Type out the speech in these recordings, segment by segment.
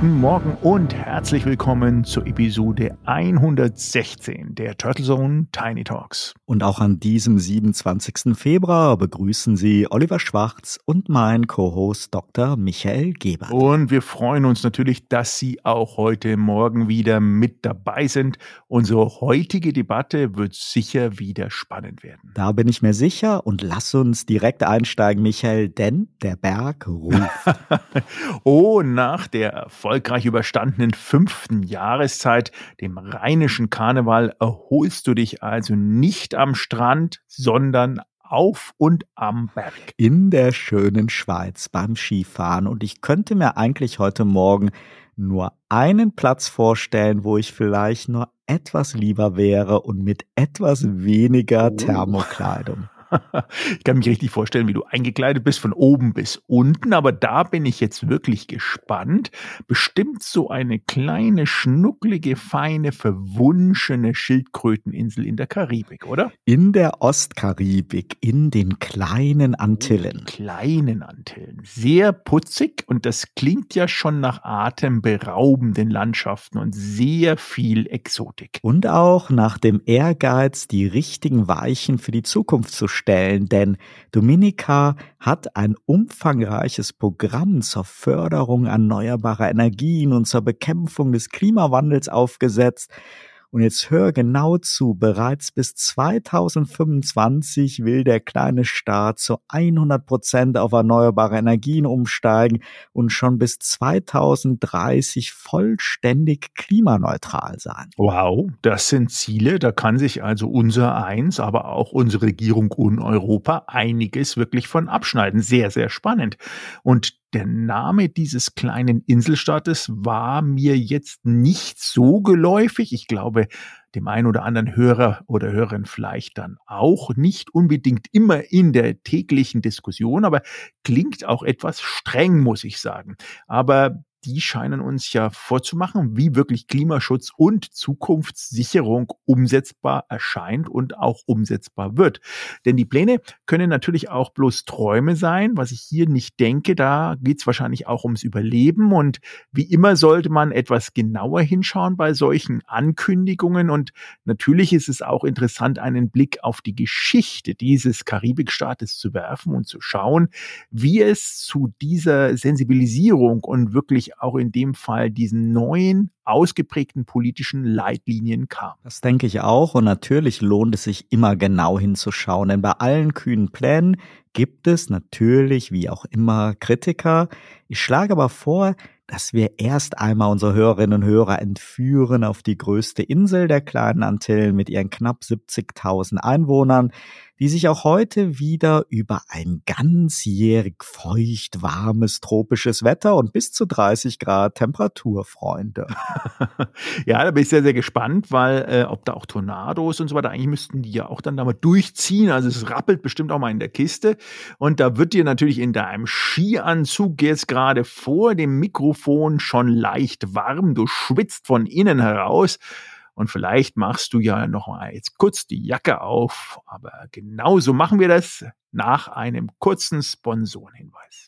Guten Morgen und herzlich willkommen zur Episode 116 der Turtle Zone Tiny Talks. Und auch an diesem 27. Februar begrüßen Sie Oliver Schwarz und mein Co-Host Dr. Michael Gebert. Und wir freuen uns natürlich, dass Sie auch heute Morgen wieder mit dabei sind. Unsere heutige Debatte wird sicher wieder spannend werden. Da bin ich mir sicher und lass uns direkt einsteigen, Michael, denn der Berg ruft. oh, nach der erfolgreich überstandenen fünften Jahreszeit, dem rheinischen Karneval, erholst du dich also nicht am Strand, sondern auf und am Berg. In der schönen Schweiz beim Skifahren. Und ich könnte mir eigentlich heute Morgen nur einen Platz vorstellen, wo ich vielleicht nur etwas lieber wäre und mit etwas weniger oh. Thermokleidung. Ich kann mich richtig vorstellen, wie du eingekleidet bist, von oben bis unten. Aber da bin ich jetzt wirklich gespannt. Bestimmt so eine kleine, schnucklige, feine, verwunschene Schildkröteninsel in der Karibik, oder? In der Ostkaribik, in den kleinen Antillen. Oh, kleinen Antillen. Sehr putzig und das klingt ja schon nach atemberaubenden Landschaften und sehr viel Exotik. Und auch nach dem Ehrgeiz, die richtigen Weichen für die Zukunft zu stellen, denn Dominica hat ein umfangreiches Programm zur Förderung erneuerbarer Energien und zur Bekämpfung des Klimawandels aufgesetzt und jetzt hör genau zu, bereits bis 2025 will der kleine Staat zu 100 Prozent auf erneuerbare Energien umsteigen und schon bis 2030 vollständig klimaneutral sein. Wow, das sind Ziele, da kann sich also unser eins, aber auch unsere Regierung und Europa einiges wirklich von abschneiden. Sehr, sehr spannend. Und der Name dieses kleinen Inselstaates war mir jetzt nicht so geläufig. Ich glaube, dem einen oder anderen Hörer oder Hörerin vielleicht dann auch nicht unbedingt immer in der täglichen Diskussion, aber klingt auch etwas streng, muss ich sagen. Aber die scheinen uns ja vorzumachen, wie wirklich Klimaschutz und Zukunftssicherung umsetzbar erscheint und auch umsetzbar wird. Denn die Pläne können natürlich auch bloß Träume sein, was ich hier nicht denke. Da geht es wahrscheinlich auch ums Überleben. Und wie immer sollte man etwas genauer hinschauen bei solchen Ankündigungen. Und natürlich ist es auch interessant, einen Blick auf die Geschichte dieses Karibikstaates zu werfen und zu schauen, wie es zu dieser Sensibilisierung und wirklich auch in dem Fall diesen neuen, ausgeprägten politischen Leitlinien kam. Das denke ich auch und natürlich lohnt es sich immer genau hinzuschauen, denn bei allen kühnen Plänen gibt es natürlich wie auch immer Kritiker. Ich schlage aber vor, dass wir erst einmal unsere Hörerinnen und Hörer entführen auf die größte Insel der kleinen Antillen mit ihren knapp 70.000 Einwohnern, die sich auch heute wieder über ein ganzjährig feucht, warmes, tropisches Wetter und bis zu 30 Grad Temperatur freunde. ja, da bin ich sehr, sehr gespannt, weil äh, ob da auch Tornados und so weiter, eigentlich müssten die ja auch dann da mal durchziehen. Also es rappelt bestimmt auch mal in der Kiste. Und da wird dir natürlich in deinem Skianzug jetzt gerade vor dem Mikrofon schon leicht warm. Du schwitzt von innen heraus. Und vielleicht machst du ja noch mal jetzt kurz die Jacke auf. Aber genauso machen wir das nach einem kurzen Sponsorenhinweis.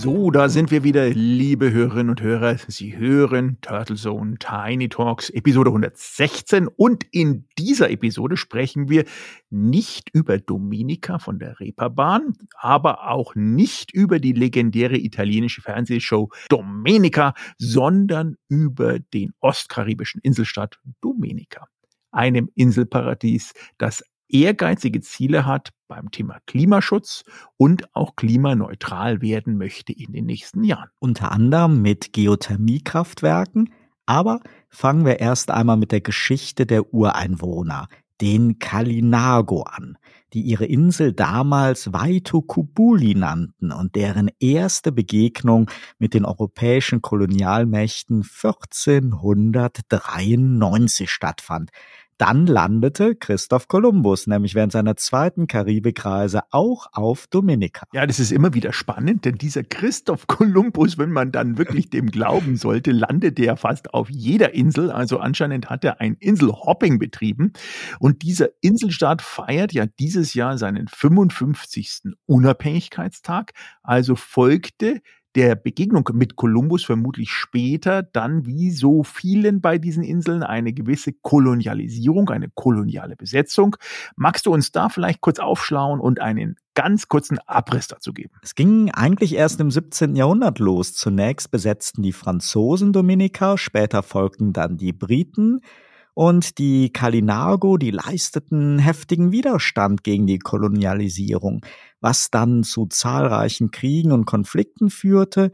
So, da sind wir wieder, liebe Hörerinnen und Hörer. Sie hören Turtle Zone Tiny Talks Episode 116 und in dieser Episode sprechen wir nicht über Dominika von der Reeperbahn, aber auch nicht über die legendäre italienische Fernsehshow Domenica, sondern über den ostkaribischen Inselstaat Dominica einem Inselparadies, das ehrgeizige Ziele hat beim Thema Klimaschutz und auch klimaneutral werden möchte in den nächsten Jahren. Unter anderem mit Geothermiekraftwerken, aber fangen wir erst einmal mit der Geschichte der Ureinwohner. den Kalinago an, die ihre Insel damals Vaitokubuli nannten und deren erste Begegnung mit den europäischen Kolonialmächten 1493 stattfand. Dann landete Christoph Kolumbus nämlich während seiner zweiten Karibikreise auch auf Dominika. Ja, das ist immer wieder spannend, denn dieser Christoph Kolumbus, wenn man dann wirklich dem glauben sollte, landete ja fast auf jeder Insel. Also anscheinend hat er ein Inselhopping betrieben. Und dieser Inselstaat feiert ja dieses Jahr seinen 55. Unabhängigkeitstag. Also folgte der Begegnung mit Kolumbus vermutlich später dann wie so vielen bei diesen Inseln eine gewisse Kolonialisierung, eine koloniale Besetzung. Magst du uns da vielleicht kurz aufschlauen und einen ganz kurzen Abriss dazu geben? Es ging eigentlich erst im 17. Jahrhundert los. Zunächst besetzten die Franzosen Dominika, später folgten dann die Briten und die Kalinago, die leisteten heftigen Widerstand gegen die Kolonialisierung, was dann zu zahlreichen Kriegen und Konflikten führte.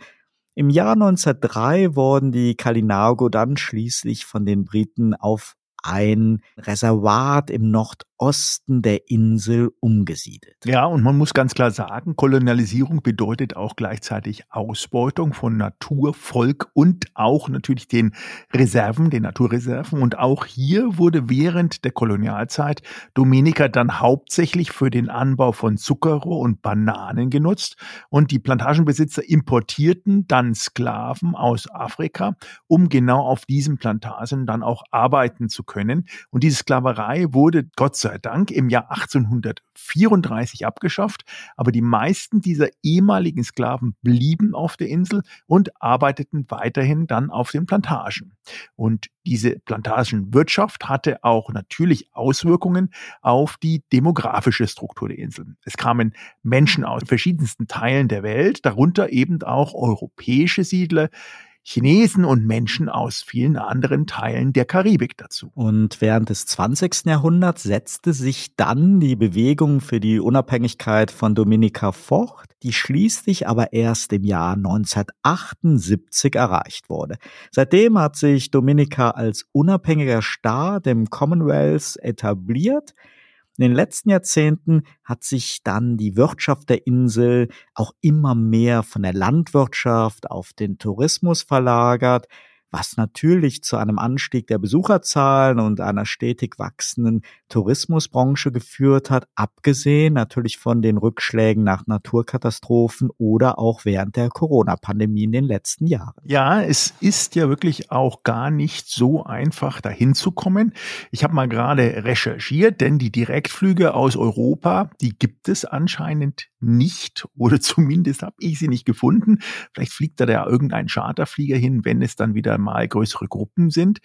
Im Jahr 1903 wurden die Kalinago dann schließlich von den Briten auf ein Reservat im Nordosten der Insel umgesiedelt. Ja, und man muss ganz klar sagen, Kolonialisierung bedeutet auch gleichzeitig Ausbeutung von Natur, Volk und auch natürlich den Reserven, den Naturreserven. Und auch hier wurde während der Kolonialzeit Dominika dann hauptsächlich für den Anbau von Zuckerrohr und Bananen genutzt. Und die Plantagenbesitzer importierten dann Sklaven aus Afrika, um genau auf diesen Plantagen dann auch arbeiten zu können können. Und diese Sklaverei wurde Gott sei Dank im Jahr 1834 abgeschafft. Aber die meisten dieser ehemaligen Sklaven blieben auf der Insel und arbeiteten weiterhin dann auf den Plantagen. Und diese Plantagenwirtschaft hatte auch natürlich Auswirkungen auf die demografische Struktur der Inseln. Es kamen Menschen aus verschiedensten Teilen der Welt, darunter eben auch europäische Siedler, Chinesen und Menschen aus vielen anderen Teilen der Karibik dazu. Und während des 20. Jahrhunderts setzte sich dann die Bewegung für die Unabhängigkeit von Dominika fort, die schließlich aber erst im Jahr 1978 erreicht wurde. Seitdem hat sich Dominika als unabhängiger Staat im Commonwealth etabliert, in den letzten Jahrzehnten hat sich dann die Wirtschaft der Insel auch immer mehr von der Landwirtschaft auf den Tourismus verlagert was natürlich zu einem Anstieg der Besucherzahlen und einer stetig wachsenden Tourismusbranche geführt hat, abgesehen natürlich von den Rückschlägen nach Naturkatastrophen oder auch während der Corona-Pandemie in den letzten Jahren. Ja, es ist ja wirklich auch gar nicht so einfach, dahin zu kommen. Ich habe mal gerade recherchiert, denn die Direktflüge aus Europa, die gibt es anscheinend nicht oder zumindest habe ich sie nicht gefunden. Vielleicht fliegt da ja irgendein Charterflieger hin, wenn es dann wieder mal größere Gruppen sind.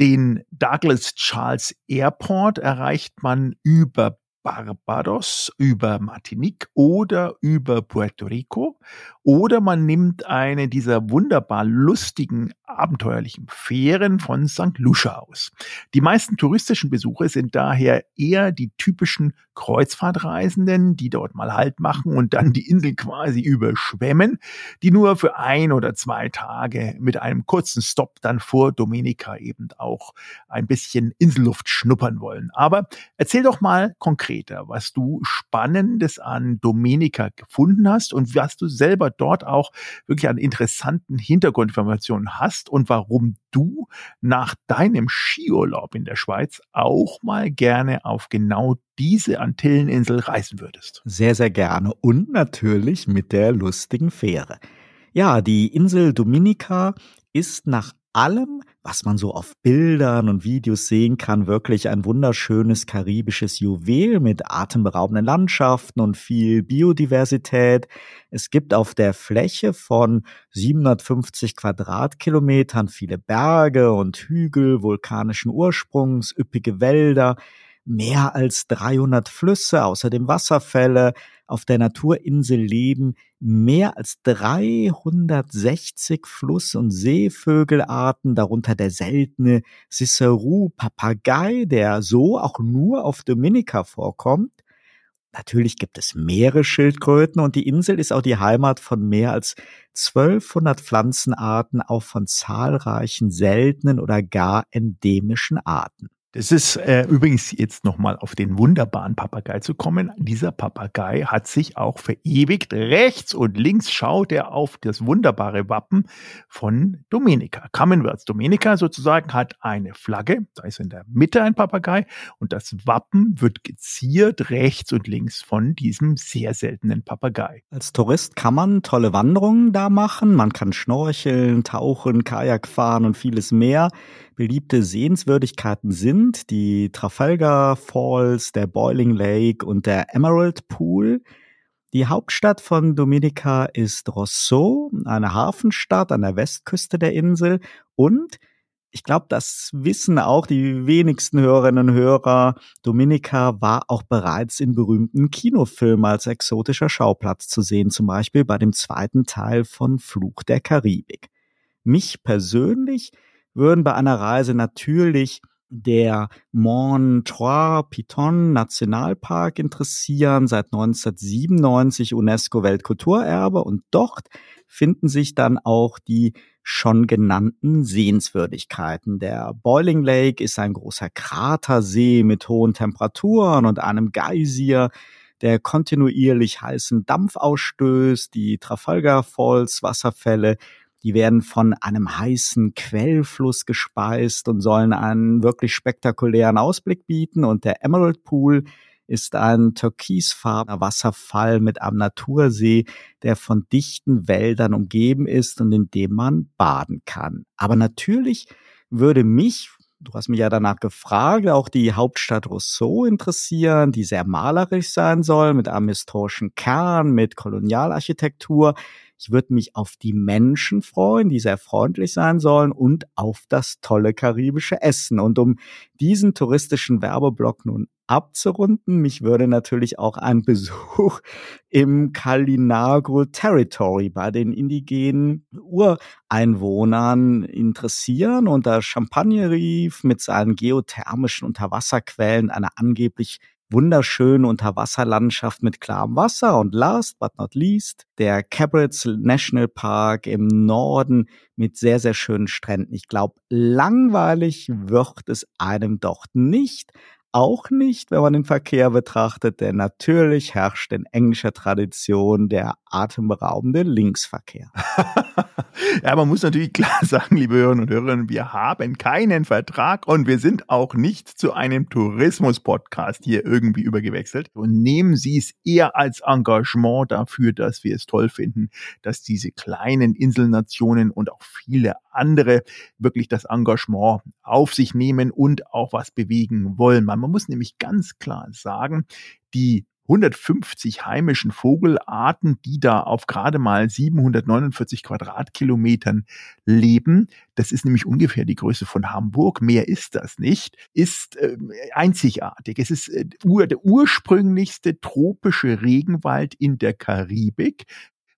Den Douglas Charles Airport erreicht man über Barbados, über Martinique oder über Puerto Rico. Oder man nimmt eine dieser wunderbar lustigen, abenteuerlichen Fähren von St. Lucia aus. Die meisten touristischen Besucher sind daher eher die typischen Kreuzfahrtreisenden, die dort mal Halt machen und dann die Insel quasi überschwemmen, die nur für ein oder zwei Tage mit einem kurzen Stopp dann vor Dominica eben auch ein bisschen Inselluft schnuppern wollen. Aber erzähl doch mal konkreter, was du Spannendes an Dominica gefunden hast und was du selber dort auch wirklich an interessanten Hintergrundinformationen hast und warum du nach deinem Skiurlaub in der Schweiz auch mal gerne auf genau diese Antilleninsel reisen würdest. Sehr, sehr gerne und natürlich mit der lustigen Fähre. Ja, die Insel Dominica ist nach allem, was man so auf Bildern und Videos sehen kann, wirklich ein wunderschönes karibisches Juwel mit atemberaubenden Landschaften und viel Biodiversität. Es gibt auf der Fläche von 750 Quadratkilometern viele Berge und Hügel vulkanischen Ursprungs, üppige Wälder, mehr als 300 Flüsse, außerdem Wasserfälle. Auf der Naturinsel leben mehr als 360 Fluss- und Seevögelarten, darunter der seltene Cicerou-Papagei, der so auch nur auf Dominica vorkommt. Natürlich gibt es Meeresschildkröten und die Insel ist auch die Heimat von mehr als 1200 Pflanzenarten, auch von zahlreichen seltenen oder gar endemischen Arten. Das ist äh, übrigens jetzt nochmal auf den wunderbaren Papagei zu kommen. Dieser Papagei hat sich auch verewigt. Rechts und links schaut er auf das wunderbare Wappen von Dominica. Commonwealth Dominica sozusagen hat eine Flagge. Da ist in der Mitte ein Papagei und das Wappen wird geziert rechts und links von diesem sehr seltenen Papagei. Als Tourist kann man tolle Wanderungen da machen. Man kann schnorcheln, tauchen, Kajak fahren und vieles mehr. Beliebte Sehenswürdigkeiten sind die Trafalgar Falls, der Boiling Lake und der Emerald Pool. Die Hauptstadt von Dominica ist Rousseau, eine Hafenstadt an der Westküste der Insel und ich glaube, das wissen auch die wenigsten Hörerinnen und Hörer. Dominica war auch bereits in berühmten Kinofilmen als exotischer Schauplatz zu sehen, zum Beispiel bei dem zweiten Teil von Fluch der Karibik. Mich persönlich würden bei einer Reise natürlich der Mont Trois Piton Nationalpark interessieren, seit 1997 UNESCO Weltkulturerbe und dort finden sich dann auch die schon genannten Sehenswürdigkeiten. Der Boiling Lake ist ein großer Kratersee mit hohen Temperaturen und einem Geysir, der kontinuierlich heißen Dampf ausstößt. Die Trafalgar Falls Wasserfälle die werden von einem heißen Quellfluss gespeist und sollen einen wirklich spektakulären Ausblick bieten. Und der Emerald Pool ist ein türkisfarbener Wasserfall mit einem Natursee, der von dichten Wäldern umgeben ist und in dem man baden kann. Aber natürlich würde mich, du hast mich ja danach gefragt, auch die Hauptstadt Rousseau interessieren, die sehr malerisch sein soll, mit einem historischen Kern, mit Kolonialarchitektur. Ich würde mich auf die Menschen freuen, die sehr freundlich sein sollen und auf das tolle karibische Essen. Und um diesen touristischen Werbeblock nun abzurunden, mich würde natürlich auch ein Besuch im Kalinagro Territory bei den indigenen Ureinwohnern interessieren. Und das Champagner Reef mit seinen geothermischen Unterwasserquellen, einer angeblich wunderschöne Unterwasserlandschaft mit klarem Wasser. Und last but not least der Cabarets National Park im Norden mit sehr, sehr schönen Stränden. Ich glaube, langweilig wird es einem dort nicht, auch nicht, wenn man den Verkehr betrachtet, denn natürlich herrscht in englischer Tradition der atemberaubende Linksverkehr. ja, man muss natürlich klar sagen, liebe Hörerinnen und Hörer, wir haben keinen Vertrag und wir sind auch nicht zu einem Tourismus-Podcast hier irgendwie übergewechselt. Und nehmen Sie es eher als Engagement dafür, dass wir es toll finden, dass diese kleinen Inselnationen und auch viele andere wirklich das Engagement auf sich nehmen und auch was bewegen wollen. Man muss nämlich ganz klar sagen, die 150 heimischen Vogelarten, die da auf gerade mal 749 Quadratkilometern leben, das ist nämlich ungefähr die Größe von Hamburg, mehr ist das nicht, ist äh, einzigartig. Es ist äh, ur, der ursprünglichste tropische Regenwald in der Karibik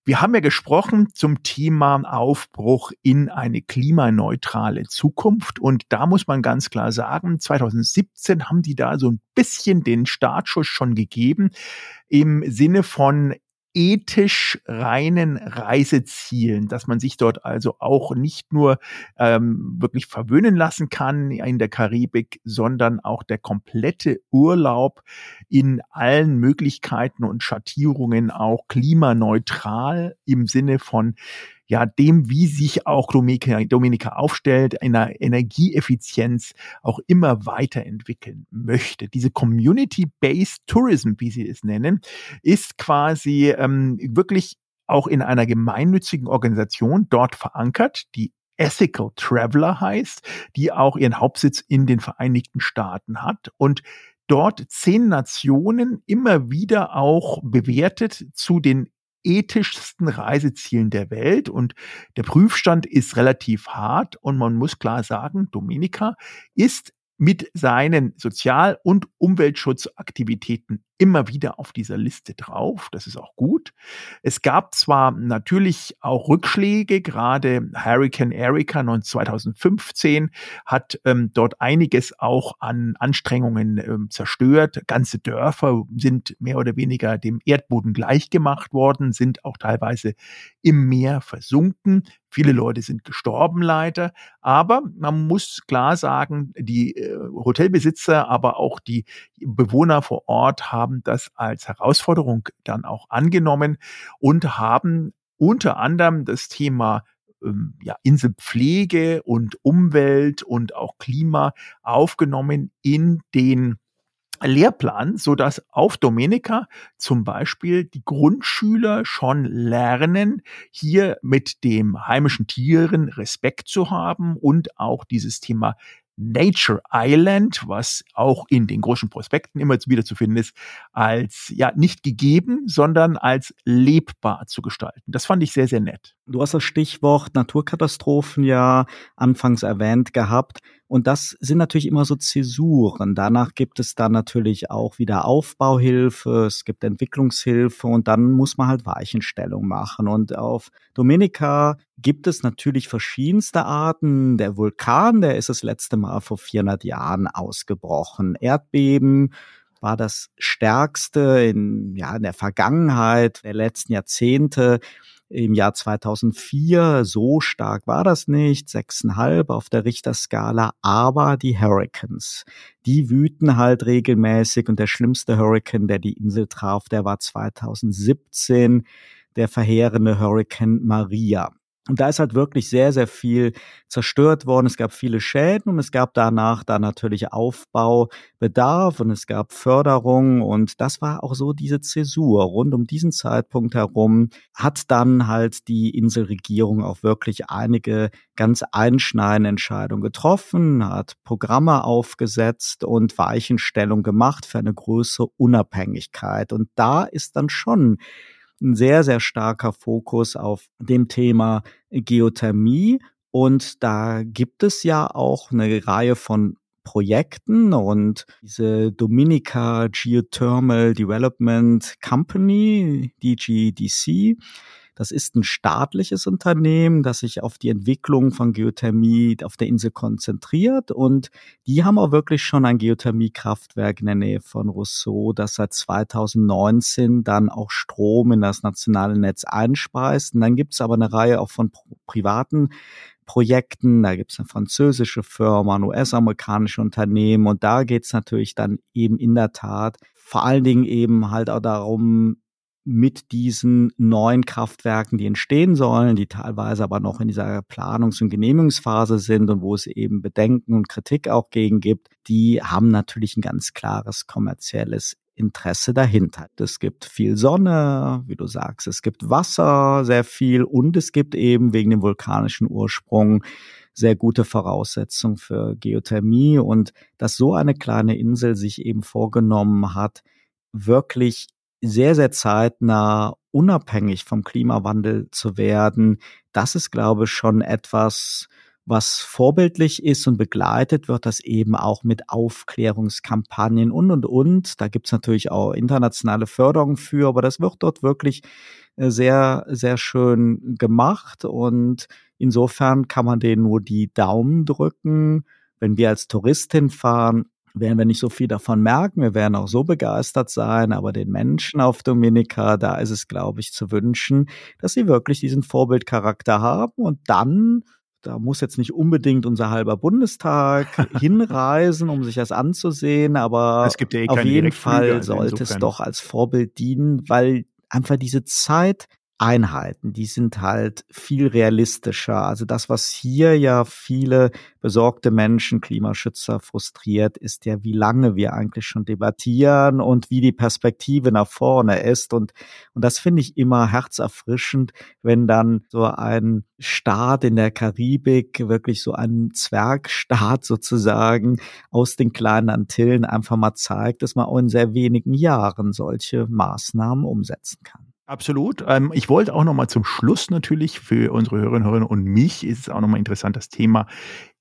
wir haben ja gesprochen zum Thema Aufbruch in eine klimaneutrale Zukunft. Und da muss man ganz klar sagen, 2017 haben die da so ein bisschen den Startschuss schon gegeben im Sinne von ethisch reinen Reisezielen, dass man sich dort also auch nicht nur ähm, wirklich verwöhnen lassen kann in der Karibik, sondern auch der komplette Urlaub in allen Möglichkeiten und Schattierungen auch klimaneutral im Sinne von ja, dem, wie sich auch Dominika, Dominika aufstellt, in der Energieeffizienz auch immer weiterentwickeln möchte. Diese Community-Based Tourism, wie sie es nennen, ist quasi ähm, wirklich auch in einer gemeinnützigen Organisation dort verankert, die Ethical Traveler heißt, die auch ihren Hauptsitz in den Vereinigten Staaten hat und dort zehn Nationen immer wieder auch bewertet zu den ethischsten Reisezielen der Welt. Und der Prüfstand ist relativ hart. Und man muss klar sagen, Dominika ist mit seinen Sozial- und Umweltschutzaktivitäten immer wieder auf dieser Liste drauf. Das ist auch gut. Es gab zwar natürlich auch Rückschläge, gerade Hurricane Erika 2015 hat ähm, dort einiges auch an Anstrengungen ähm, zerstört. Ganze Dörfer sind mehr oder weniger dem Erdboden gleichgemacht worden, sind auch teilweise im Meer versunken. Viele Leute sind gestorben leider, aber man muss klar sagen, die äh, Hotelbesitzer, aber auch die Bewohner vor Ort haben das als Herausforderung dann auch angenommen und haben unter anderem das Thema ähm, ja, Inselpflege und Umwelt und auch Klima aufgenommen in den Lehrplan, so dass auf Domenica zum Beispiel die Grundschüler schon lernen, hier mit dem heimischen Tieren Respekt zu haben und auch dieses Thema Nature Island, was auch in den großen Prospekten immer wieder zu finden ist, als ja nicht gegeben, sondern als lebbar zu gestalten. Das fand ich sehr, sehr nett. Du hast das Stichwort Naturkatastrophen ja anfangs erwähnt gehabt. Und das sind natürlich immer so Zäsuren. Danach gibt es dann natürlich auch wieder Aufbauhilfe, es gibt Entwicklungshilfe und dann muss man halt Weichenstellung machen. Und auf Dominica gibt es natürlich verschiedenste Arten. Der Vulkan, der ist das letzte Mal vor 400 Jahren ausgebrochen. Erdbeben, war das stärkste in, ja, in der Vergangenheit der letzten Jahrzehnte im Jahr 2004. So stark war das nicht, sechseinhalb auf der Richterskala, aber die Hurricanes, die wüten halt regelmäßig und der schlimmste Hurricane, der die Insel traf, der war 2017 der verheerende Hurricane Maria. Und da ist halt wirklich sehr, sehr viel zerstört worden. Es gab viele Schäden und es gab danach dann natürlich Aufbaubedarf und es gab Förderung und das war auch so diese Zäsur. Rund um diesen Zeitpunkt herum hat dann halt die Inselregierung auch wirklich einige ganz einschneidende Entscheidungen getroffen, hat Programme aufgesetzt und Weichenstellung gemacht für eine größere Unabhängigkeit. Und da ist dann schon ein sehr, sehr starker Fokus auf dem Thema Geothermie. Und da gibt es ja auch eine Reihe von Projekten und diese Dominica Geothermal Development Company, DGDC, das ist ein staatliches Unternehmen, das sich auf die Entwicklung von Geothermie auf der Insel konzentriert. Und die haben auch wirklich schon ein Geothermiekraftwerk in der Nähe von Rousseau, das seit 2019 dann auch Strom in das nationale Netz einspeist. Und dann gibt es aber eine Reihe auch von privaten Projekten. Da gibt es eine französische Firma, ein US-amerikanische Unternehmen. Und da geht es natürlich dann eben in der Tat vor allen Dingen eben halt auch darum, mit diesen neuen Kraftwerken, die entstehen sollen, die teilweise aber noch in dieser Planungs- und Genehmigungsphase sind und wo es eben Bedenken und Kritik auch gegen gibt, die haben natürlich ein ganz klares kommerzielles Interesse dahinter. Es gibt viel Sonne, wie du sagst, es gibt Wasser, sehr viel und es gibt eben wegen dem vulkanischen Ursprung sehr gute Voraussetzungen für Geothermie und dass so eine kleine Insel sich eben vorgenommen hat, wirklich sehr, sehr zeitnah unabhängig vom Klimawandel zu werden, das ist, glaube ich, schon etwas, was vorbildlich ist und begleitet wird das eben auch mit Aufklärungskampagnen und, und, und. Da gibt's natürlich auch internationale Förderung für, aber das wird dort wirklich äh, sehr, sehr schön gemacht und insofern kann man denen nur die Daumen drücken. Wenn wir als Touristin fahren, werden wir nicht so viel davon merken. Wir werden auch so begeistert sein, aber den Menschen auf Dominika, da ist es, glaube ich, zu wünschen, dass sie wirklich diesen Vorbildcharakter haben und dann da muss jetzt nicht unbedingt unser halber Bundestag hinreisen, um sich das anzusehen, aber ja eh auf jeden Fall also sollte es doch als Vorbild dienen, weil einfach diese Zeit Einheiten, die sind halt viel realistischer. Also das, was hier ja viele besorgte Menschen, Klimaschützer frustriert, ist ja, wie lange wir eigentlich schon debattieren und wie die Perspektive nach vorne ist. Und, und das finde ich immer herzerfrischend, wenn dann so ein Staat in der Karibik, wirklich so ein Zwergstaat sozusagen aus den kleinen Antillen einfach mal zeigt, dass man auch in sehr wenigen Jahren solche Maßnahmen umsetzen kann. Absolut. Ähm, ich wollte auch noch mal zum Schluss natürlich für unsere Hörerinnen und Hörer und mich ist es auch noch mal interessant das Thema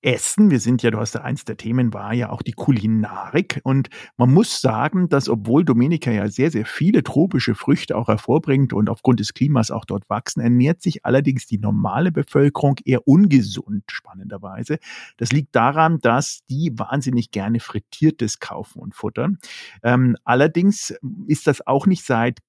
Essen. Wir sind ja, du hast ja eins der Themen war ja auch die Kulinarik. Und man muss sagen, dass obwohl Dominika ja sehr, sehr viele tropische Früchte auch hervorbringt und aufgrund des Klimas auch dort wachsen, ernährt sich allerdings die normale Bevölkerung eher ungesund, spannenderweise. Das liegt daran, dass die wahnsinnig gerne frittiertes kaufen und futtern. Ähm, allerdings ist das auch nicht seit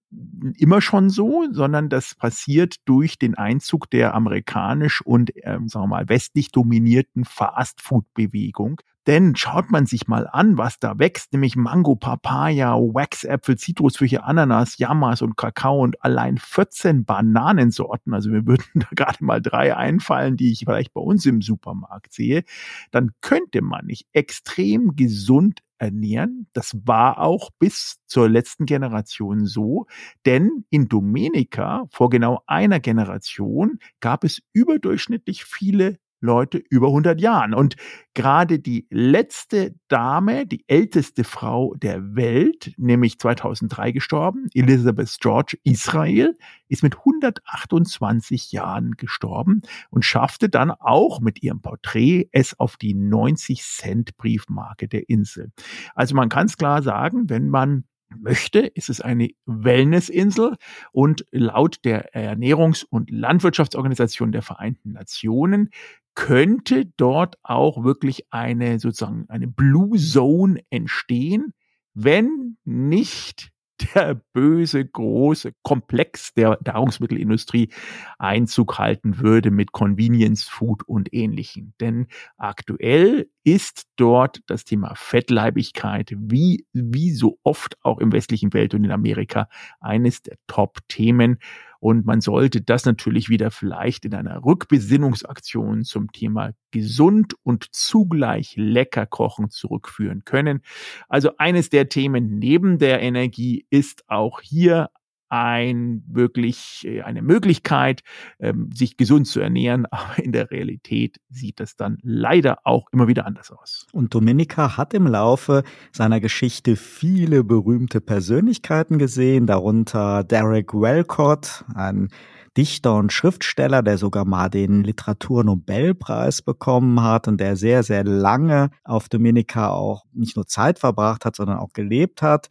immer schon so, sondern das passiert durch den Einzug der amerikanisch und, ähm, sagen wir mal, westlich dominierten Fast-Food-Bewegung. Denn schaut man sich mal an, was da wächst, nämlich Mango, Papaya, Waxäpfel, Zitrusfrüchte, Ananas, Yamas und Kakao und allein 14 Bananensorten, also wir würden da gerade mal drei einfallen, die ich vielleicht bei uns im Supermarkt sehe, dann könnte man nicht extrem gesund ernähren. Das war auch bis zur letzten Generation so, denn in Dominica vor genau einer Generation gab es überdurchschnittlich viele Leute über 100 Jahren. Und gerade die letzte Dame, die älteste Frau der Welt, nämlich 2003 gestorben, Elizabeth George Israel, ist mit 128 Jahren gestorben und schaffte dann auch mit ihrem Porträt es auf die 90 Cent Briefmarke der Insel. Also man kann es klar sagen, wenn man möchte, ist es eine Wellnessinsel und laut der Ernährungs- und Landwirtschaftsorganisation der Vereinten Nationen könnte dort auch wirklich eine sozusagen eine Blue Zone entstehen, wenn nicht der böse große Komplex der Nahrungsmittelindustrie Einzug halten würde mit Convenience Food und ähnlichen. Denn aktuell ist dort das Thema Fettleibigkeit wie, wie so oft auch im westlichen Welt und in Amerika eines der Top-Themen. Und man sollte das natürlich wieder vielleicht in einer Rückbesinnungsaktion zum Thema gesund und zugleich lecker kochen zurückführen können. Also eines der Themen neben der Energie ist auch hier ein wirklich äh, eine Möglichkeit, ähm, sich gesund zu ernähren, aber in der Realität sieht das dann leider auch immer wieder anders aus. Und Dominika hat im Laufe seiner Geschichte viele berühmte Persönlichkeiten gesehen, darunter Derek Walcott, ein Dichter und Schriftsteller, der sogar mal den Literaturnobelpreis bekommen hat und der sehr, sehr lange auf Dominika auch nicht nur Zeit verbracht hat, sondern auch gelebt hat.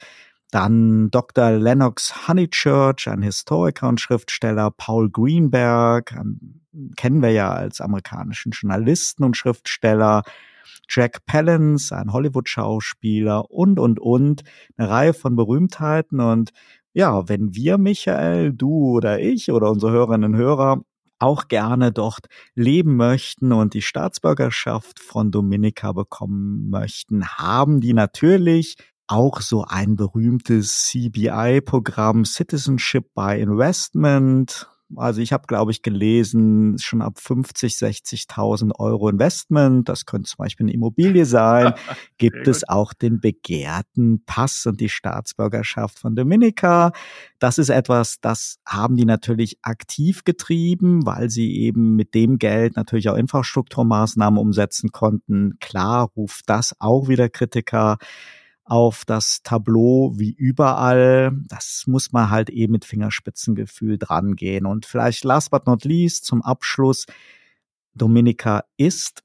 Dann Dr. Lennox Honeychurch, ein Historiker und Schriftsteller, Paul Greenberg, kennen wir ja als amerikanischen Journalisten und Schriftsteller, Jack Palance, ein Hollywood-Schauspieler und, und, und, eine Reihe von Berühmtheiten. Und ja, wenn wir, Michael, du oder ich oder unsere Hörerinnen und Hörer auch gerne dort leben möchten und die Staatsbürgerschaft von Dominika bekommen möchten, haben die natürlich auch so ein berühmtes CBI-Programm Citizenship by Investment. Also ich habe, glaube ich, gelesen, schon ab 50, 60.000 Euro Investment, das könnte zum Beispiel eine Immobilie sein, gibt es auch den begehrten Pass und die Staatsbürgerschaft von Dominica. Das ist etwas, das haben die natürlich aktiv getrieben, weil sie eben mit dem Geld natürlich auch Infrastrukturmaßnahmen umsetzen konnten. Klar ruft das auch wieder Kritiker auf das Tableau wie überall. Das muss man halt eben mit Fingerspitzengefühl drangehen. Und vielleicht last but not least zum Abschluss. Dominika ist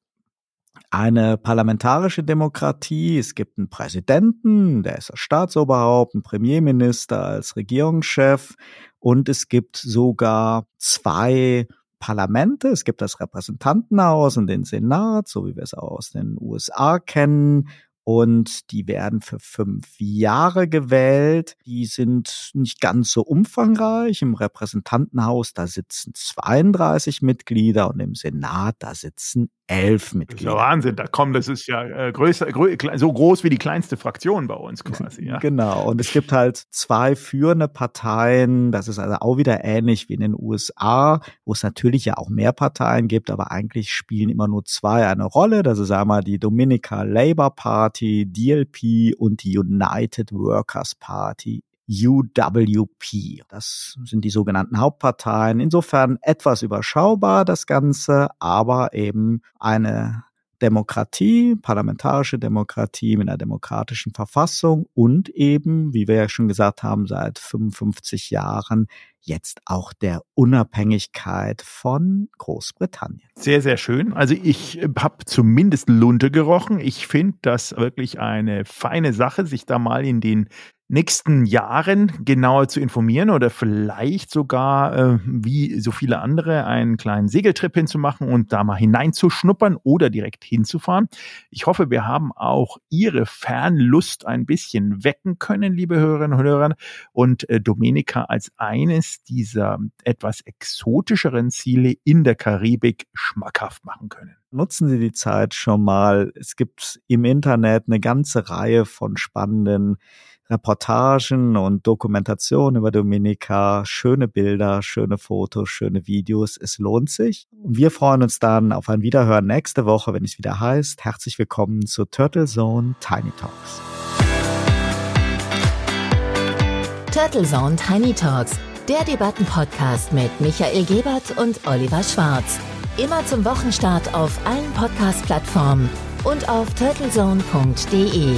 eine parlamentarische Demokratie. Es gibt einen Präsidenten, der ist das Staatsoberhaupt, ein Premierminister als Regierungschef und es gibt sogar zwei Parlamente. Es gibt das Repräsentantenhaus und den Senat, so wie wir es auch aus den USA kennen und die werden für fünf Jahre gewählt. Die sind nicht ganz so umfangreich. Im Repräsentantenhaus, da sitzen 32 Mitglieder und im Senat, da sitzen elf Mitglieder. Wahnsinn, da kommen, das ist ja äh, größer, grö so groß wie die kleinste Fraktion bei uns quasi. Ja. Genau, und es gibt halt zwei führende Parteien, das ist also auch wieder ähnlich wie in den USA, wo es natürlich ja auch mehr Parteien gibt, aber eigentlich spielen immer nur zwei eine Rolle. Das ist einmal die Dominica Labour Party, DLP und die United Workers Party, UWP. Das sind die sogenannten Hauptparteien. Insofern etwas überschaubar das Ganze, aber eben eine Demokratie, parlamentarische Demokratie mit einer demokratischen Verfassung und eben, wie wir ja schon gesagt haben, seit 55 Jahren jetzt auch der Unabhängigkeit von Großbritannien. Sehr, sehr schön. Also ich habe zumindest Lunte gerochen. Ich finde das wirklich eine feine Sache, sich da mal in den nächsten Jahren genauer zu informieren oder vielleicht sogar, äh, wie so viele andere, einen kleinen Segeltrip hinzumachen und da mal hineinzuschnuppern oder direkt hinzufahren. Ich hoffe, wir haben auch Ihre Fernlust ein bisschen wecken können, liebe Hörerinnen und Hörer, und äh, Dominika als eines dieser etwas exotischeren Ziele in der Karibik schmackhaft machen können. Nutzen Sie die Zeit schon mal. Es gibt im Internet eine ganze Reihe von spannenden Reportagen und Dokumentationen über Dominika, schöne Bilder, schöne Fotos, schöne Videos. Es lohnt sich. Und wir freuen uns dann auf ein Wiederhören nächste Woche, wenn es wieder heißt. Herzlich willkommen zu Turtle Zone Tiny Talks. Turtle Zone Tiny Talks, der Debattenpodcast mit Michael Gebert und Oliver Schwarz. Immer zum Wochenstart auf allen Podcast-Plattformen und auf turtlezone.de.